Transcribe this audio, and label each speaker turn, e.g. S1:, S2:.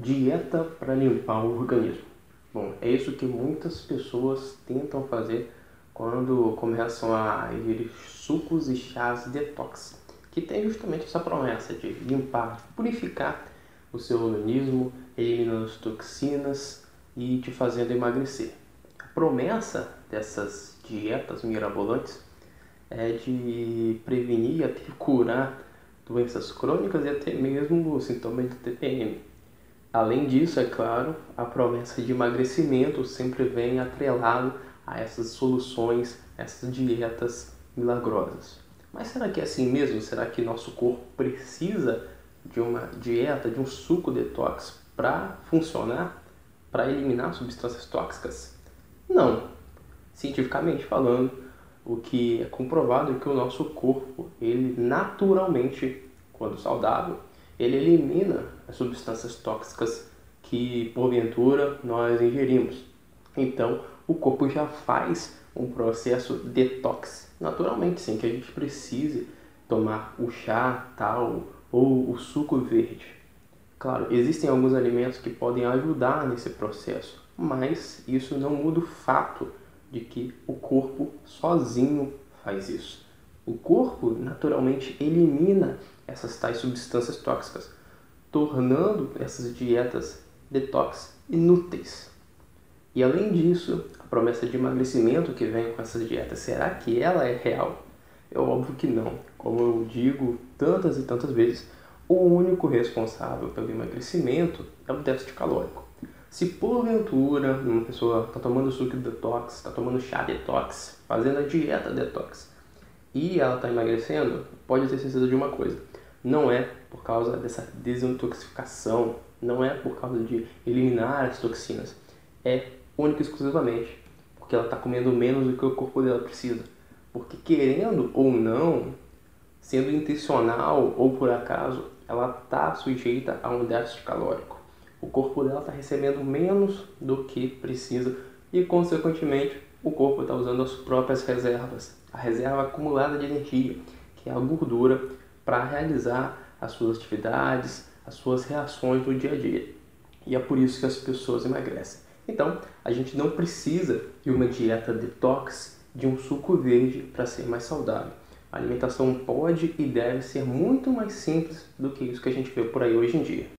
S1: Dieta para limpar o organismo. Bom, é isso que muitas pessoas tentam fazer quando começam a ingerir sucos e chás detox, que tem justamente essa promessa de limpar, purificar o seu organismo, eliminando as toxinas e te fazendo emagrecer. A promessa dessas dietas mirabolantes é de prevenir e até curar doenças crônicas e até mesmo sintomas de TPM. Além disso, é claro, a promessa de emagrecimento sempre vem atrelado a essas soluções, essas dietas milagrosas. Mas será que é assim mesmo? Será que nosso corpo precisa de uma dieta, de um suco detox para funcionar, para eliminar substâncias tóxicas? Não. Cientificamente falando, o que é comprovado é que o nosso corpo, ele naturalmente, quando saudável, ele elimina as substâncias tóxicas que porventura nós ingerimos. Então, o corpo já faz um processo detox naturalmente, sem que a gente precise tomar o chá tal ou o suco verde. Claro, existem alguns alimentos que podem ajudar nesse processo, mas isso não muda o fato de que o corpo sozinho faz isso. O corpo naturalmente elimina essas tais substâncias tóxicas, tornando essas dietas detox inúteis. E além disso, a promessa de emagrecimento que vem com essas dietas, será que ela é real? É óbvio que não. Como eu digo tantas e tantas vezes, o único responsável pelo emagrecimento é o déficit calórico. Se porventura uma pessoa está tomando suco de detox, está tomando chá detox, fazendo a dieta detox e ela está emagrecendo, pode ter certeza de uma coisa: não é por causa dessa desintoxicação, não é por causa de eliminar as toxinas, é única e exclusivamente porque ela está comendo menos do que o corpo dela precisa. Porque querendo ou não, sendo intencional ou por acaso, ela está sujeita a um déficit calórico. O corpo dela está recebendo menos do que precisa e, consequentemente, o corpo está usando as próprias reservas, a reserva acumulada de energia, que é a gordura, para realizar as suas atividades, as suas reações do dia a dia. E é por isso que as pessoas emagrecem. Então, a gente não precisa de uma dieta detox, de um suco verde para ser mais saudável. A alimentação pode e deve ser muito mais simples do que isso que a gente vê por aí hoje em dia.